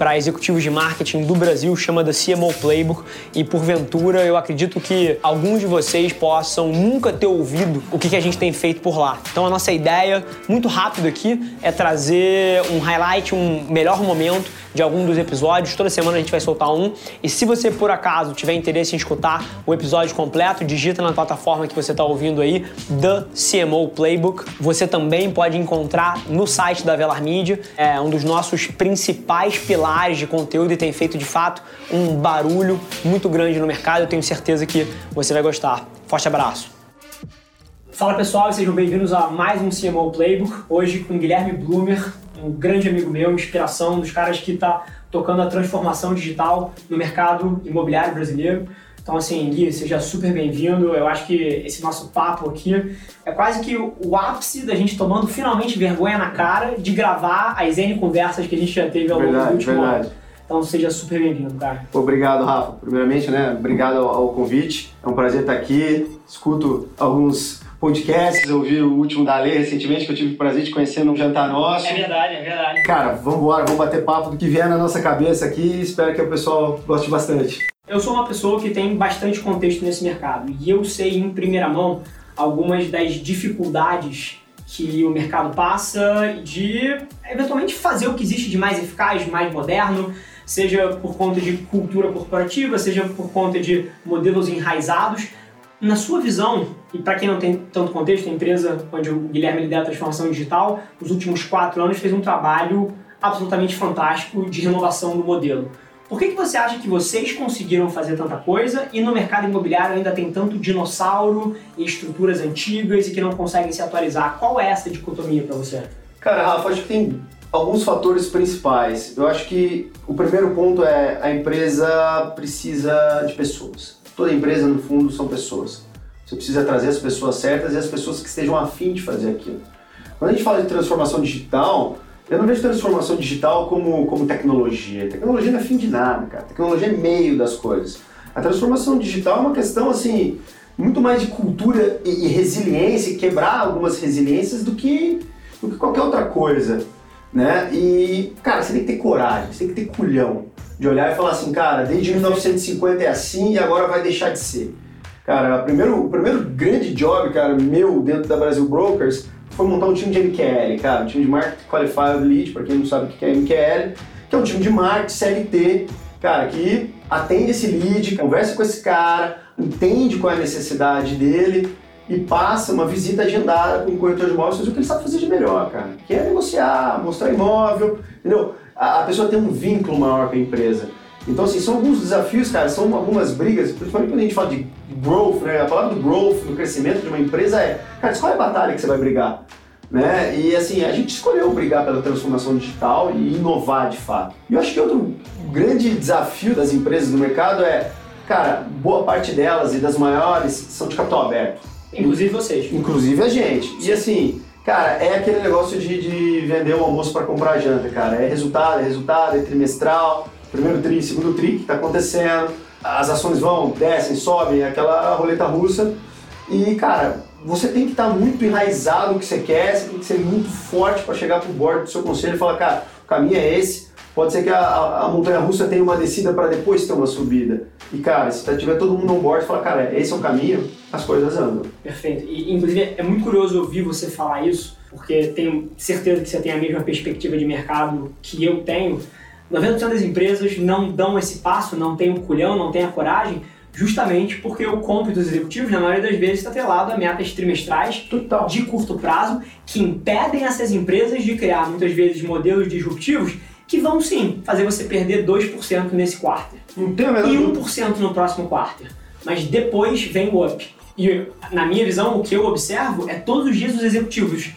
para executivos de marketing do Brasil, chama da CMO Playbook, e porventura eu acredito que alguns de vocês possam nunca ter ouvido o que a gente tem feito por lá. Então a nossa ideia, muito rápido aqui, é trazer um highlight, um melhor momento de algum dos episódios. Toda semana a gente vai soltar um. E se você por acaso tiver interesse em escutar o episódio completo, digita na plataforma que você está ouvindo aí, The CMO Playbook. Você também pode encontrar no site da Velar Media, é um dos nossos principais pilares de conteúdo e tem feito de fato um barulho muito grande no mercado. Eu tenho certeza que você vai gostar. Forte abraço. Fala pessoal, sejam bem-vindos a mais um CMO Playbook. Hoje com Guilherme Blumer, um grande amigo meu, inspiração, dos caras que está tocando a transformação digital no mercado imobiliário brasileiro. Então, assim, Gui, seja super bem-vindo. Eu acho que esse nosso papo aqui é quase que o ápice da gente tomando finalmente vergonha na cara de gravar as N conversas que a gente já teve ao longo verdade, do último verdade. ano. Então, seja super bem-vindo, cara. Obrigado, Rafa. Primeiramente, né, obrigado ao, ao convite. É um prazer estar aqui. Escuto alguns podcasts, eu vi o último da Lei recentemente, que eu tive o prazer de conhecer num jantar nosso. verdade, é verdade. Cara, vamos embora, vamos bater papo do que vier na nossa cabeça aqui. Espero que o pessoal goste bastante. Eu sou uma pessoa que tem bastante contexto nesse mercado e eu sei em primeira mão algumas das dificuldades que o mercado passa de eventualmente fazer o que existe de mais eficaz, mais moderno, seja por conta de cultura corporativa, seja por conta de modelos enraizados. Na sua visão, e para quem não tem tanto contexto, a empresa onde o Guilherme lidera a transformação digital, nos últimos quatro anos fez um trabalho absolutamente fantástico de renovação do modelo. Por que, que você acha que vocês conseguiram fazer tanta coisa e no mercado imobiliário ainda tem tanto dinossauro e estruturas antigas e que não conseguem se atualizar? Qual é essa dicotomia para você? Cara, Rafa, acho que tem alguns fatores principais. Eu acho que o primeiro ponto é a empresa precisa de pessoas. Toda empresa, no fundo, são pessoas. Você precisa trazer as pessoas certas e as pessoas que estejam afim de fazer aquilo. Quando a gente fala de transformação digital, eu não vejo transformação digital como, como tecnologia. Tecnologia não é fim de nada, cara. Tecnologia é meio das coisas. A transformação digital é uma questão, assim, muito mais de cultura e, e resiliência, quebrar algumas resiliências do que, do que qualquer outra coisa, né? E, cara, você tem que ter coragem, você tem que ter culhão de olhar e falar assim, cara, desde 1950 é assim e agora vai deixar de ser. Cara, primeiro, o primeiro grande job, cara, meu dentro da Brasil Brokers foi montar um time de MQL, cara, um time de Market Qualified Lead, para quem não sabe o que é MQL, que é um time de marketing CLT, cara, que atende esse lead, conversa com esse cara, entende qual é a necessidade dele e passa uma visita agendada com o corretor de imóveis, o que ele sabe fazer de melhor, cara, que é negociar, mostrar imóvel, entendeu? A pessoa tem um vínculo maior com a empresa. Então, assim, são alguns desafios, cara, são algumas brigas, principalmente quando a gente fala de growth, né? A palavra do growth, do crescimento de uma empresa é, cara, escolhe a batalha que você vai brigar, né? E, assim, a gente escolheu brigar pela transformação digital e inovar de fato. E eu acho que outro grande desafio das empresas no mercado é, cara, boa parte delas e das maiores são de capital aberto. Inclusive vocês. Inclusive a gente. E assim, cara, é aquele negócio de, de vender o almoço para comprar a janta, cara. É resultado, é resultado, é trimestral primeiro tri, segundo tri, que está acontecendo, as ações vão, descem, sobem, aquela roleta russa. E, cara, você tem que estar tá muito enraizado no que você quer, você tem que ser muito forte para chegar pro board do seu conselho e falar, cara, o caminho é esse. Pode ser que a, a, a montanha russa tenha uma descida para depois ter uma subida. E, cara, se tiver todo mundo on board e falar, cara, esse é o caminho, as coisas andam. Perfeito. E, inclusive, é muito curioso ouvir você falar isso, porque tenho certeza que você tem a mesma perspectiva de mercado que eu tenho 90% das empresas não dão esse passo, não tem o culhão, não tem a coragem, justamente porque o compro dos executivos, na maioria das vezes, está atrelado a metas trimestrais Total. de curto prazo que impedem essas empresas de criar, muitas vezes, modelos disruptivos que vão sim fazer você perder 2% nesse menor e dúvida. 1% no próximo quarter. Mas depois vem o up. E na minha visão, o que eu observo é todos os dias os executivos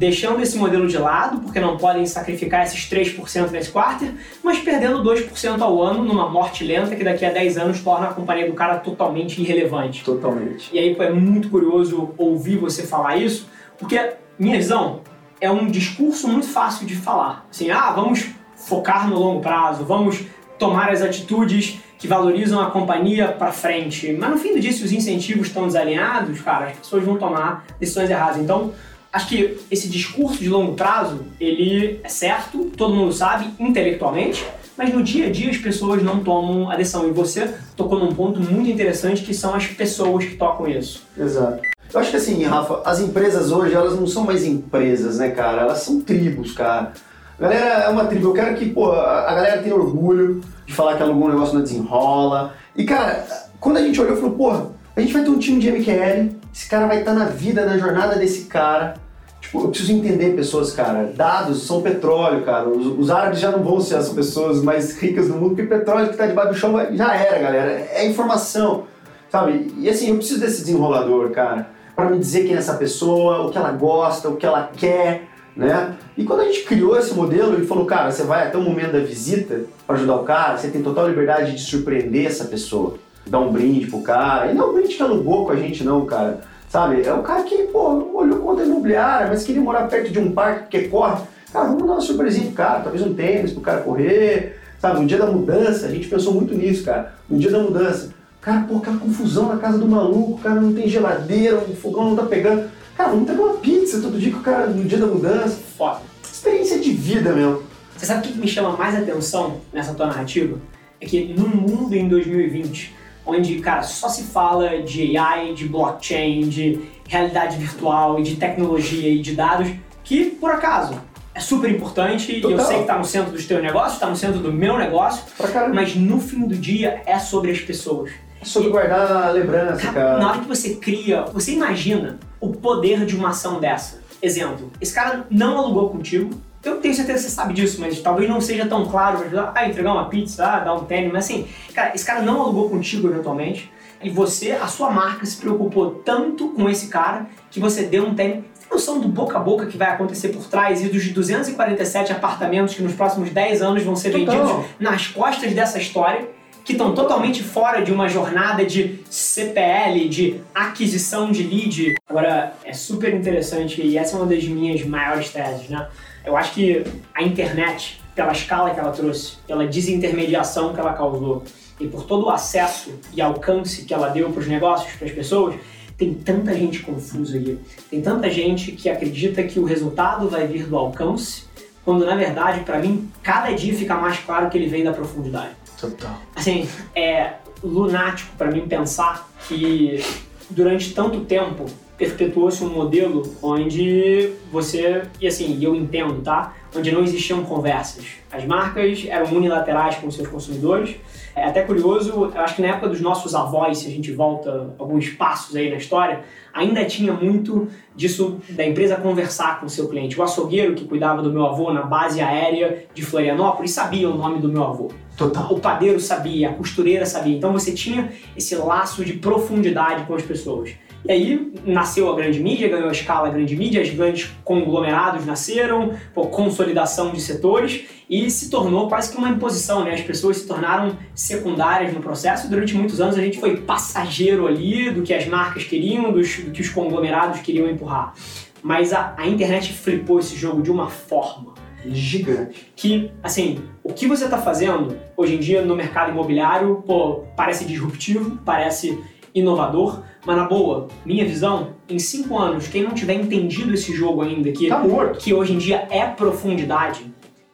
deixando esse modelo de lado, porque não podem sacrificar esses 3% nesse quarter, mas perdendo 2% ao ano numa morte lenta que daqui a 10 anos torna a companhia do cara totalmente irrelevante. Totalmente. E aí é muito curioso ouvir você falar isso, porque minha visão é um discurso muito fácil de falar. Assim, ah, vamos focar no longo prazo, vamos tomar as atitudes que valorizam a companhia para frente. Mas no fim do dia, se os incentivos estão desalinhados, cara, as pessoas vão tomar decisões erradas. Então, acho que esse discurso de longo prazo, ele é certo, todo mundo sabe, intelectualmente, mas no dia a dia as pessoas não tomam a decisão. E você tocou num ponto muito interessante que são as pessoas que tocam isso. Exato. Eu acho que assim, Rafa, as empresas hoje, elas não são mais empresas, né, cara? Elas são tribos, cara. A galera é uma tribo. Eu quero que, pô, a galera tenha orgulho de falar que alugou um negócio na desenrola. E, cara, quando a gente olhou, falou, porra, a gente vai ter um time de MQL, esse cara vai estar na vida, na jornada desse cara. Tipo, eu preciso entender pessoas, cara. Dados são petróleo, cara. Os, os árabes já não vão ser as pessoas mais ricas do mundo, porque petróleo que está debaixo do chão já era, galera. É informação, sabe? E assim, eu preciso desse desenrolador, cara, para me dizer quem é essa pessoa, o que ela gosta, o que ela quer, né? E quando a gente criou esse modelo, ele falou, cara, você vai até o momento da visita para ajudar o cara, você tem total liberdade de surpreender essa pessoa, dar um brinde pro cara. E não é um brinde que alugou com a gente, não, cara Sabe? É o cara que, pô, olhou conta imobiliária, mas queria morar perto de um parque porque corre. Cara, vamos dar uma surpresinha pro cara, talvez um tênis pro cara correr. Sabe, no dia da mudança, a gente pensou muito nisso, cara. No dia da mudança, cara, pô, aquela confusão na casa do maluco, o cara não tem geladeira, o fogão não tá pegando. Cara, vamos pegar uma pizza todo dia com o cara no dia da mudança. Foda. Experiência de vida mesmo. Você sabe o que me chama mais atenção nessa tua narrativa? É que no mundo em 2020, onde, cara, só se fala de AI, de blockchain, de realidade virtual e de tecnologia e de dados, que, por acaso, é super importante Total. e eu sei que está no centro dos teus negócios, está no centro do meu negócio, mas no fim do dia é sobre as pessoas. É sobre e, guardar a lembrança, cara, cara. Na hora que você cria, você imagina o poder de uma ação dessa. Exemplo, esse cara não alugou contigo, eu tenho certeza que você sabe disso, mas talvez não seja tão claro. Ah, entregar uma pizza, ah, dar um tênis, mas assim, cara, esse cara não alugou contigo eventualmente. E você, a sua marca, se preocupou tanto com esse cara que você deu um tênis. Você tem noção do boca a boca que vai acontecer por trás e dos 247 apartamentos que nos próximos 10 anos vão ser Total. vendidos nas costas dessa história? Que estão totalmente fora de uma jornada de CPL, de aquisição de lead. Agora, é super interessante e essa é uma das minhas maiores teses, né? Eu acho que a internet, pela escala que ela trouxe, pela desintermediação que ela causou e por todo o acesso e alcance que ela deu para os negócios, para as pessoas, tem tanta gente confusa aí. Tem tanta gente que acredita que o resultado vai vir do alcance, quando na verdade, para mim, cada dia fica mais claro que ele vem da profundidade. Total. Assim, é lunático para mim pensar que durante tanto tempo perpetuou-se um modelo onde você, e assim, eu entendo, tá? Onde não existiam conversas. As marcas eram unilaterais com seus consumidores. É até curioso, eu acho que na época dos nossos avós, se a gente volta alguns passos aí na história, ainda tinha muito disso da empresa conversar com o seu cliente. O açougueiro que cuidava do meu avô na base aérea de Florianópolis sabia o nome do meu avô. Total. O padeiro sabia, a costureira sabia. Então você tinha esse laço de profundidade com as pessoas. E aí nasceu a grande mídia, ganhou a escala a grande mídia, os grandes conglomerados nasceram, pô, consolidação de setores e se tornou quase que uma imposição, né? As pessoas se tornaram secundárias no processo durante muitos anos a gente foi passageiro ali do que as marcas queriam, dos, do que os conglomerados queriam empurrar. Mas a, a internet flipou esse jogo de uma forma gigante. Que, assim, o que você está fazendo hoje em dia no mercado imobiliário, pô, parece disruptivo, parece inovador, mas na boa, minha visão, em cinco anos, quem não tiver entendido esse jogo ainda, que, tá que hoje em dia é profundidade,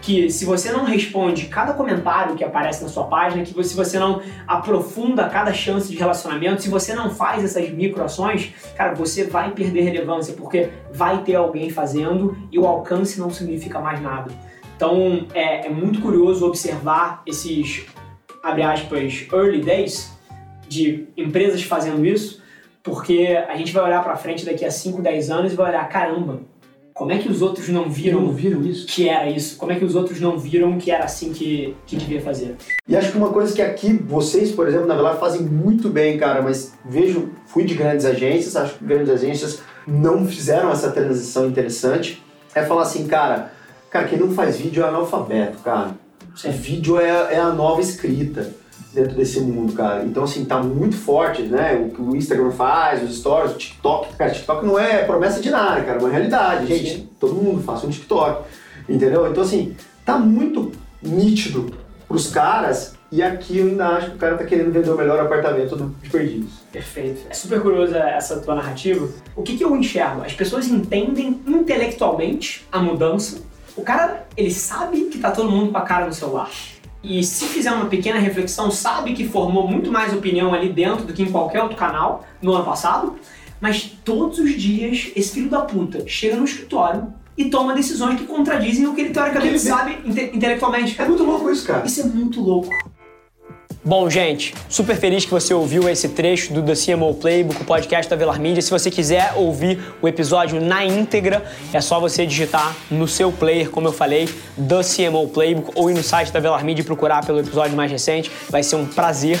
que se você não responde cada comentário que aparece na sua página, que se você não aprofunda cada chance de relacionamento, se você não faz essas microações, cara, você vai perder relevância, porque vai ter alguém fazendo e o alcance não significa mais nada. Então é, é muito curioso observar esses, abre aspas, early days de empresas fazendo isso, porque a gente vai olhar para frente daqui a 5, 10 anos e vai olhar, caramba, como é que os outros não viram, não viram isso? que era isso? Como é que os outros não viram que era assim que, que devia fazer? E acho que uma coisa que aqui vocês, por exemplo, na Velar fazem muito bem, cara, mas vejo, fui de grandes agências, acho que grandes agências não fizeram essa transição interessante, é falar assim, cara, cara, quem não faz vídeo é analfabeto, cara. Sim. Vídeo é, é a nova escrita dentro desse mundo, cara. Então, assim, tá muito forte, né? O que o Instagram faz, os stories, o TikTok. Cara, TikTok não é promessa de nada, cara, é uma realidade. Gente, Sim. todo mundo faz um TikTok, entendeu? Então, assim, tá muito nítido pros caras E aqui eu ainda acho que o cara tá querendo vender o melhor apartamento de Perdidos. Perfeito. É super curiosa essa tua narrativa. O que, que eu enxergo? As pessoas entendem intelectualmente a mudança. O cara, ele sabe que tá todo mundo com a cara no celular. E se fizer uma pequena reflexão, sabe que formou muito mais opinião ali dentro do que em qualquer outro canal no ano passado. Mas todos os dias, esse filho da puta chega no escritório e toma decisões que contradizem o que ele teoricamente que ele sabe inte intelectualmente. É muito louco isso, cara. Isso é muito louco. Bom, gente, super feliz que você ouviu esse trecho do The CMO Playbook, o podcast da Velar Media. Se você quiser ouvir o episódio na íntegra, é só você digitar no seu player, como eu falei, The CMO Playbook, ou ir no site da Velar Media e procurar pelo episódio mais recente. Vai ser um prazer